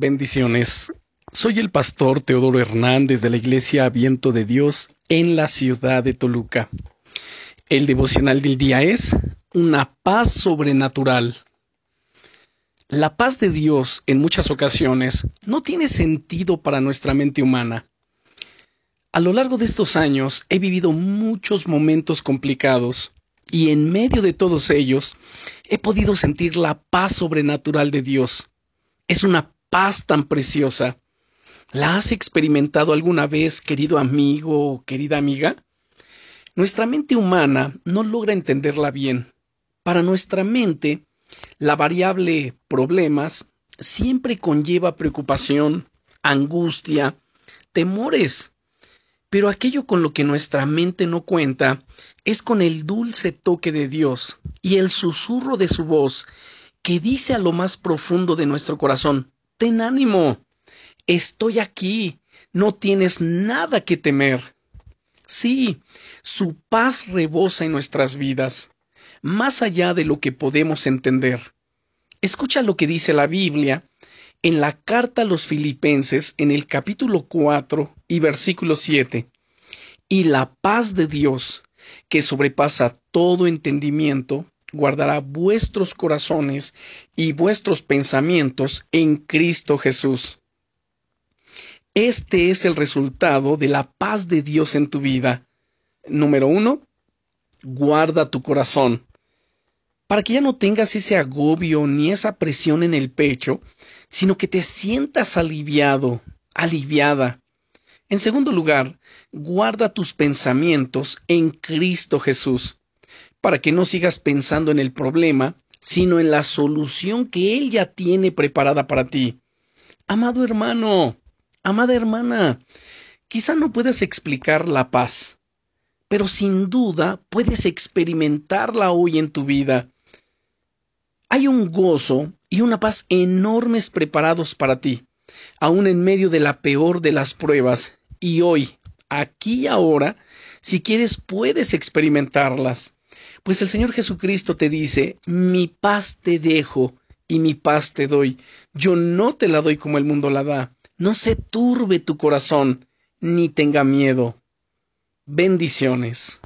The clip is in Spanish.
Bendiciones. Soy el pastor Teodoro Hernández de la Iglesia Viento de Dios en la ciudad de Toluca. El devocional del día es una paz sobrenatural. La paz de Dios en muchas ocasiones no tiene sentido para nuestra mente humana. A lo largo de estos años he vivido muchos momentos complicados y en medio de todos ellos he podido sentir la paz sobrenatural de Dios. Es una paz tan preciosa. ¿La has experimentado alguna vez, querido amigo o querida amiga? Nuestra mente humana no logra entenderla bien. Para nuestra mente, la variable problemas siempre conlleva preocupación, angustia, temores. Pero aquello con lo que nuestra mente no cuenta es con el dulce toque de Dios y el susurro de su voz que dice a lo más profundo de nuestro corazón Ten ánimo. Estoy aquí. No tienes nada que temer. Sí, su paz rebosa en nuestras vidas, más allá de lo que podemos entender. Escucha lo que dice la Biblia en la carta a los filipenses en el capítulo 4 y versículo 7. Y la paz de Dios, que sobrepasa todo entendimiento, guardará vuestros corazones y vuestros pensamientos en Cristo Jesús. Este es el resultado de la paz de Dios en tu vida. Número uno, guarda tu corazón. Para que ya no tengas ese agobio ni esa presión en el pecho, sino que te sientas aliviado, aliviada. En segundo lugar, guarda tus pensamientos en Cristo Jesús para que no sigas pensando en el problema, sino en la solución que Él ya tiene preparada para ti. Amado hermano, amada hermana, quizá no puedas explicar la paz, pero sin duda puedes experimentarla hoy en tu vida. Hay un gozo y una paz enormes preparados para ti, aun en medio de la peor de las pruebas, y hoy, aquí y ahora, si quieres puedes experimentarlas. Pues el Señor Jesucristo te dice, mi paz te dejo y mi paz te doy. Yo no te la doy como el mundo la da. No se turbe tu corazón, ni tenga miedo. Bendiciones.